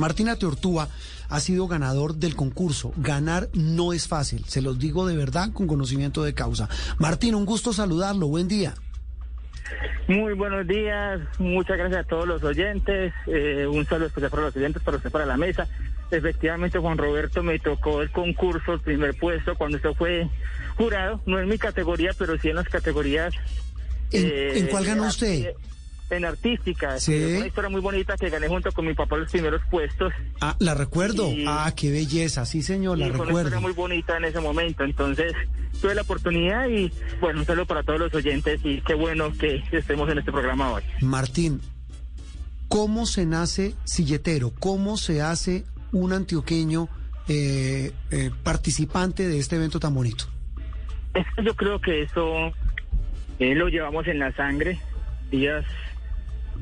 Martín Ateortúa ha sido ganador del concurso. Ganar no es fácil, se los digo de verdad con conocimiento de causa. Martín, un gusto saludarlo, buen día. Muy buenos días, muchas gracias a todos los oyentes, eh, un saludo especial para los oyentes, para usted, para la mesa. Efectivamente, Juan Roberto me tocó el concurso, el primer puesto, cuando esto fue jurado, no en mi categoría, pero sí en las categorías. ¿En, eh, cuál ganó usted? En artística. Sí. Una historia muy bonita que gané junto con mi papá los primeros puestos. Ah, la recuerdo. ah, qué belleza. Sí, señor, la recuerdo. Fue una historia muy bonita en ese momento. Entonces, tuve la oportunidad y, bueno, un saludo para todos los oyentes y qué bueno que estemos en este programa hoy. Martín, ¿cómo se nace silletero? ¿Cómo se hace un antioqueño eh, eh, participante de este evento tan bonito? yo creo que eso eh, lo llevamos en la sangre. Días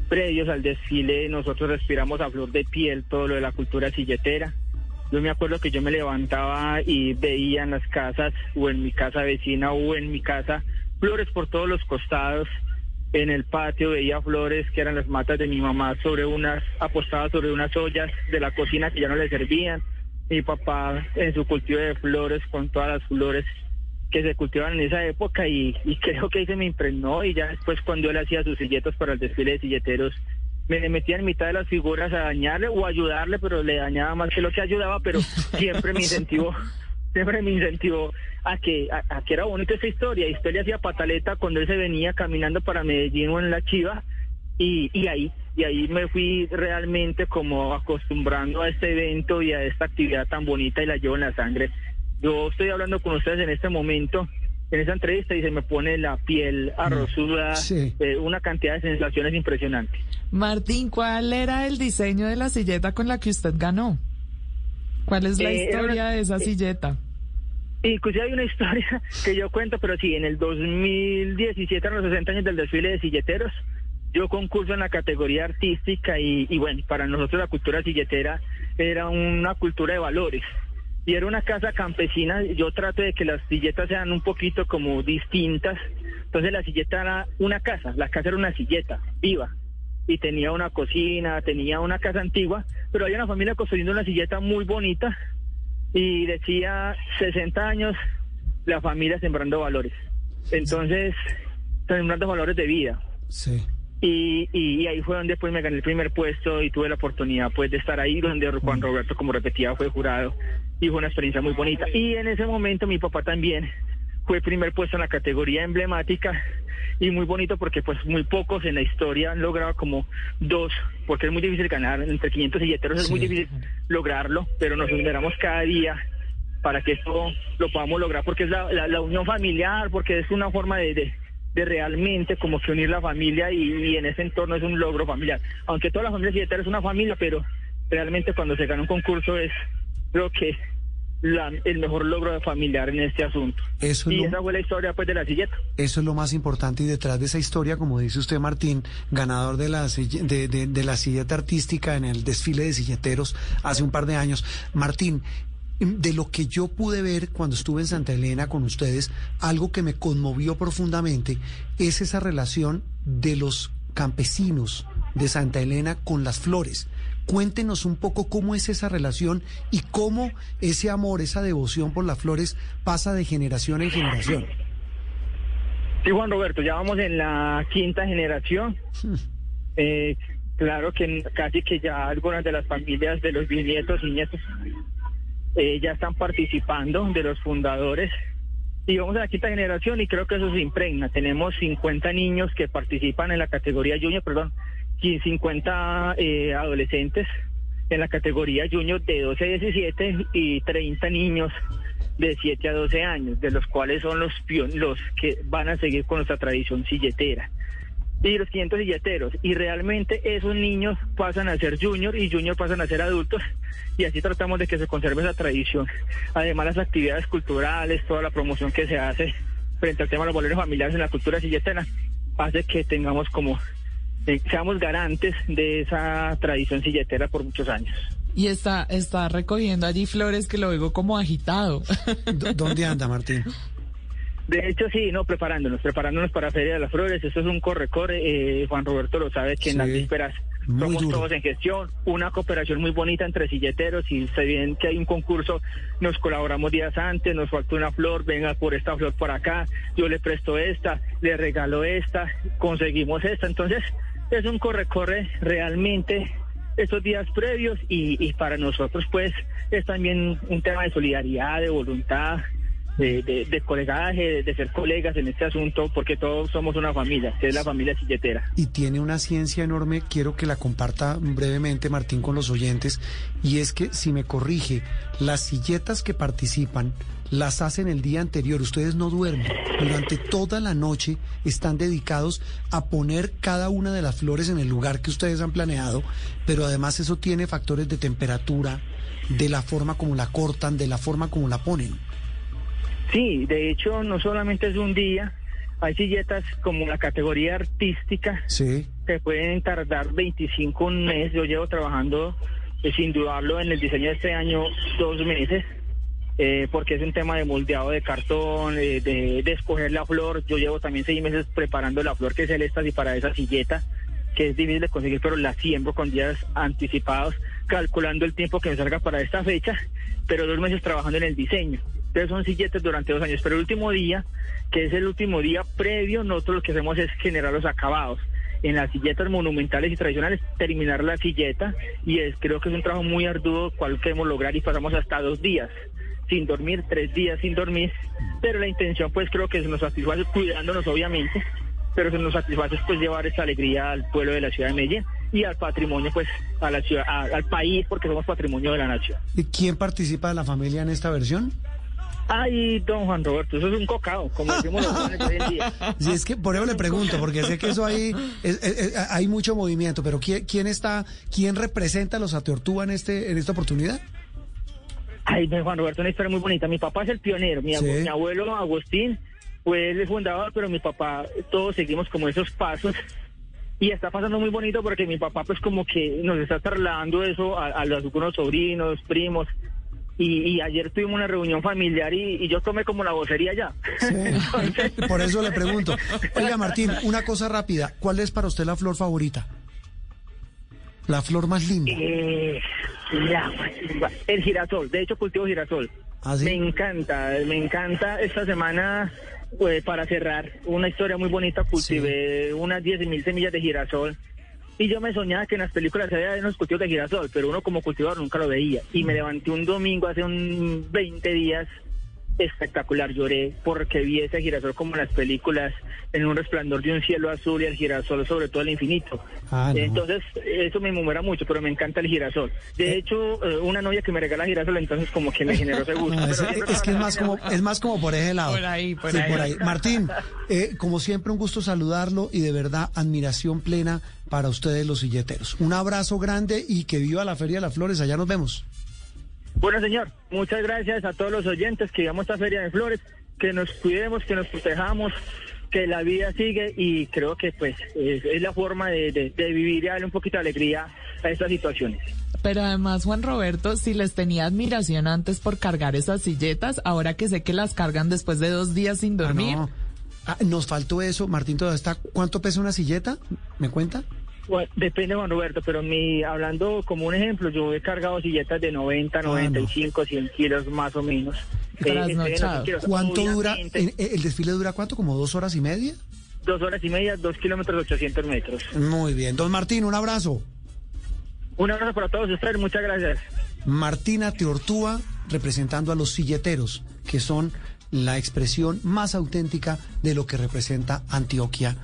previos al desfile nosotros respiramos a flor de piel todo lo de la cultura silletera. Yo me acuerdo que yo me levantaba y veía en las casas o en mi casa vecina o en mi casa flores por todos los costados. En el patio veía flores que eran las matas de mi mamá sobre unas apostadas sobre unas ollas de la cocina que ya no le servían. Mi papá en su cultivo de flores con todas las flores que se cultivaban en esa época y, creo que ahí se me impregnó y ya después cuando él hacía sus silletos para el desfile de silleteros me metía en mitad de las figuras a dañarle o ayudarle, pero le dañaba más que lo que ayudaba, pero siempre me incentivó, siempre me incentivó a que, a, que era bonita esa historia. Y usted hacía pataleta cuando él se venía caminando para Medellín o en la Chiva, y, y ahí, y ahí me fui realmente como acostumbrando a este evento y a esta actividad tan bonita y la llevo en la sangre. Yo estoy hablando con ustedes en este momento, en esa entrevista, y se me pone la piel arrozuda, eh, una cantidad de sensaciones impresionantes. Martín, ¿cuál era el diseño de la silleta con la que usted ganó? ¿Cuál es la eh, historia de esa eh, silleta? Inclusive hay una historia que yo cuento, pero sí, en el 2017, a los 60 años del desfile de silleteros, yo concurso en la categoría artística y, y bueno, para nosotros la cultura silletera era una cultura de valores y era una casa campesina. Yo trato de que las silletas sean un poquito como distintas. Entonces la silleta era una casa, la casa era una silleta viva y tenía una cocina, tenía una casa antigua, pero había una familia construyendo una silleta muy bonita y decía 60 años la familia sembrando valores. Entonces, sembrando valores de vida. Sí. Y, y, ahí fue donde pues me gané el primer puesto y tuve la oportunidad pues de estar ahí donde Juan Roberto como repetía fue jurado y fue una experiencia muy bonita. Y en ese momento mi papá también fue primer puesto en la categoría emblemática y muy bonito porque pues muy pocos en la historia han logrado como dos porque es muy difícil ganar entre 500 silleteros es muy difícil lograrlo pero nos esperamos cada día para que esto lo podamos lograr porque es la, la, unión familiar porque es una forma de de realmente como que unir la familia y, en ese entorno es un logro familiar. Aunque toda la familia silleta es una familia, pero realmente cuando se gana un concurso es, creo que el mejor logro familiar en este asunto. Eso y esa fue la historia pues de la silleta. Eso es lo más importante y detrás de esa historia, como dice usted Martín, ganador de la, de, de la silleta artística en el desfile de silleteros hace un par de años. Martín, de lo que yo pude ver cuando estuve en Santa Elena con ustedes, algo que me conmovió profundamente es esa relación de los campesinos de Santa Elena con las flores. Cuéntenos un poco cómo es esa relación y cómo ese amor, esa devoción por las flores pasa de generación en generación. Sí, Juan Roberto, ya vamos en la quinta generación. Eh, claro que casi que ya algunas de las familias de los bisnietos y nietos eh, ya están participando de los fundadores. Y vamos a la quinta generación y creo que eso se impregna. Tenemos 50 niños que participan en la categoría junior, perdón, 50 eh, adolescentes en la categoría junior de 12 a 17 y 30 niños de 7 a 12 años, de los cuales son los, los que van a seguir con nuestra tradición silletera y los 500 silleteros. Y realmente esos niños pasan a ser junior y junior pasan a ser adultos y así tratamos de que se conserve esa tradición. Además las actividades culturales, toda la promoción que se hace frente al tema de los valores familiares en la cultura silletera hace que tengamos como, eh, seamos garantes de esa tradición silletera por muchos años. Y está, está recogiendo allí flores que lo oigo como agitado. ¿Dónde anda, Martín? De hecho, sí, no, preparándonos, preparándonos para Feria de las Flores. Eso es un corre-corre. Eh, Juan Roberto lo sabe que en las vísperas somos duro. todos en gestión, una cooperación muy bonita entre silleteros y se ven que hay un concurso, nos colaboramos días antes, nos faltó una flor, venga por esta flor por acá, yo le presto esta, le regalo esta, conseguimos esta, entonces es un corre-corre realmente estos días previos y, y para nosotros pues es también un tema de solidaridad, de voluntad, de, de, de colegaje, de, de ser colegas en este asunto, porque todos somos una familia, que es la familia silletera. y tiene una ciencia enorme, quiero que la comparta brevemente Martín con los oyentes, y es que si me corrige, las silletas que participan las hacen el día anterior, ustedes no duermen, durante toda la noche están dedicados a poner cada una de las flores en el lugar que ustedes han planeado, pero además eso tiene factores de temperatura, de la forma como la cortan, de la forma como la ponen. Sí, de hecho no solamente es un día, hay silletas como la categoría artística Sí. que pueden tardar 25 un mes. Yo llevo trabajando, eh, sin dudarlo, en el diseño de este año dos meses, eh, porque es un tema de moldeado de cartón, eh, de, de escoger la flor. Yo llevo también seis meses preparando la flor que es el éxtasis para esa silleta, que es difícil de conseguir, pero la siembro con días anticipados, calculando el tiempo que me salga para esta fecha, pero dos meses trabajando en el diseño. Entonces son silletas durante dos años, pero el último día, que es el último día previo, nosotros lo que hacemos es generar los acabados. En las silletas monumentales y tradicionales, terminar la silleta, y es, creo que es un trabajo muy arduo, cual queremos lograr, y pasamos hasta dos días sin dormir, tres días sin dormir, pero la intención pues creo que se nos satisface cuidándonos obviamente, pero se nos satisface pues llevar esta alegría al pueblo de la ciudad de Medellín y al patrimonio pues a la ciudad, a- al país porque somos patrimonio de la nación. ¿Y quién participa de la familia en esta versión? Ay, don Juan Roberto, eso es un cocao, como decimos los jóvenes hoy en día. Sí, es que por eso le pregunto, porque sé que eso ahí es- es- es- hay mucho movimiento, pero ¿quién, quién está, quién representa a los Ateortúa en este, en esta oportunidad? Ay, don Juan Roberto, una historia muy bonita. Mi papá es el pionero, mi, Sí. mi abuelo Agustín fue el fundador, pero mi papá, todos seguimos como esos pasos. Y está pasando muy bonito porque mi papá pues como que nos está trasladando eso a, a los algunos sobrinos, primos. Y, y ayer tuvimos una reunión familiar y, y yo tomé como la vocería ya. Entonces, Por eso le pregunto. Oiga, Martín, una cosa rápida. ¿Cuál es para usted la flor favorita? La flor más linda. eh, la- el girasol, de hecho cultivo girasol. ¿Ah, sí? Me encanta, me encanta esta semana, pues para cerrar, una historia muy bonita, cultivé unas 10 mil semillas de girasol y yo me soñaba que en las películas veían unos cultivos de girasol, pero uno como cultivador nunca lo veía. Y me levanté un domingo hace un 20 días espectacular, lloré porque vi ese girasol como en las películas, en un resplandor de un cielo azul y el girasol sobre todo el infinito. Ah, no. Entonces, eso me enamora mucho, pero me encanta el girasol. De hecho, eh, una novia que me regala girasol, entonces como que me generó ese gusto. No, es, que es más como es más como por ese lado. Por ahí, por Sí, ahí. Martín, eh, como siempre un gusto saludarlo y de verdad admiración plena para ustedes los silleteros. Un abrazo grande y que viva la Feria de las Flores. Allá nos vemos. Bueno, señor, muchas gracias a todos los oyentes que vivamos esta Feria de Flores, que nos cuidemos, que nos protejamos, que la vida sigue y creo que pues es, es la forma de, de- de vivir y darle un poquito de alegría a estas situaciones. Pero además, Juan Roberto, si les tenía admiración antes por cargar esas silletas, ahora que sé que las cargan después de dos días sin Ah, dormir. no. Ah, nos faltó eso. Martín, todavía está. ¿Cuánto pesa una silleta? ¿Me cuenta? Bueno, depende, Juan Roberto, pero mi, hablando como un ejemplo, yo he cargado silletas de 90, 95, 100 kilos más o menos. Eh, Trasnochado. ¿Cuánto dura? Obviamente, el- ¿El desfile dura cuánto? ¿Como dos horas y media? Dos horas y media, dos kilómetros, 800 metros. Muy bien. Don Martín, un abrazo. Un abrazo para todos ustedes, muchas gracias. Martina Teortúa representando a los silleteros, que son la expresión más auténtica de lo que representa Antioquia.